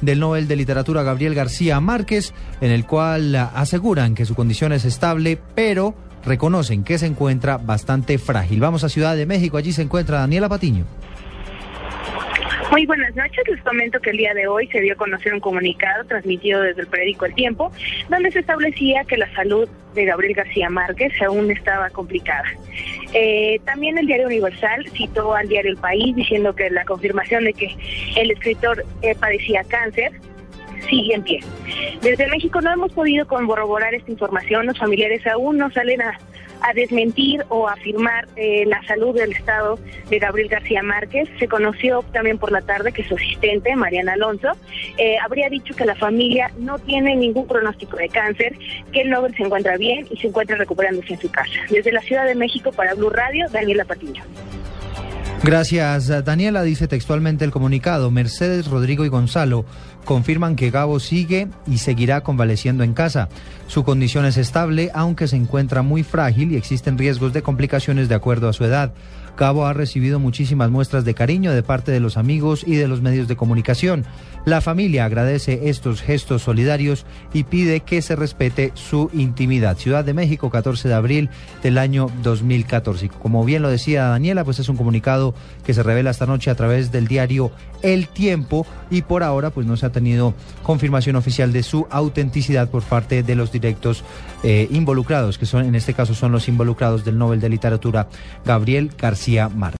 del Nobel de Literatura Gabriel García Márquez, en el cual aseguran que su condición es estable, pero reconocen que se encuentra bastante frágil. Vamos a Ciudad de México, allí se encuentra Daniela Patiño. Muy buenas noches, les comento que el día de hoy se dio a conocer un comunicado transmitido desde el periódico El Tiempo, donde se establecía que la salud de Gabriel García Márquez aún estaba complicada. Eh, también el diario Universal citó al diario El País diciendo que la confirmación de que el escritor eh, padecía cáncer sigue en pie. Desde México no hemos podido corroborar esta información, los familiares aún no salen a a desmentir o afirmar eh, la salud del estado de Gabriel García Márquez. Se conoció también por la tarde que su asistente, Mariana Alonso, eh, habría dicho que la familia no tiene ningún pronóstico de cáncer, que el Nobel se encuentra bien y se encuentra recuperándose en su casa. Desde la Ciudad de México para Blue Radio, Daniela Patiño. Gracias, Daniela. Dice textualmente el comunicado. Mercedes, Rodrigo y Gonzalo confirman que Gabo sigue y seguirá convaleciendo en casa. Su condición es estable, aunque se encuentra muy frágil y existen riesgos de complicaciones de acuerdo a su edad. Gabo ha recibido muchísimas muestras de cariño de parte de los amigos y de los medios de comunicación. La familia agradece estos gestos solidarios y pide que se respete su intimidad. Ciudad de México, 14 de abril del año 2014. Como bien lo decía Daniela, pues es un comunicado que se revela esta noche a través del diario El Tiempo y por ahora pues no se ha tenido confirmación oficial de su autenticidad por parte de los directos eh, involucrados, que son en este caso son los involucrados del Nobel de Literatura Gabriel García Márquez.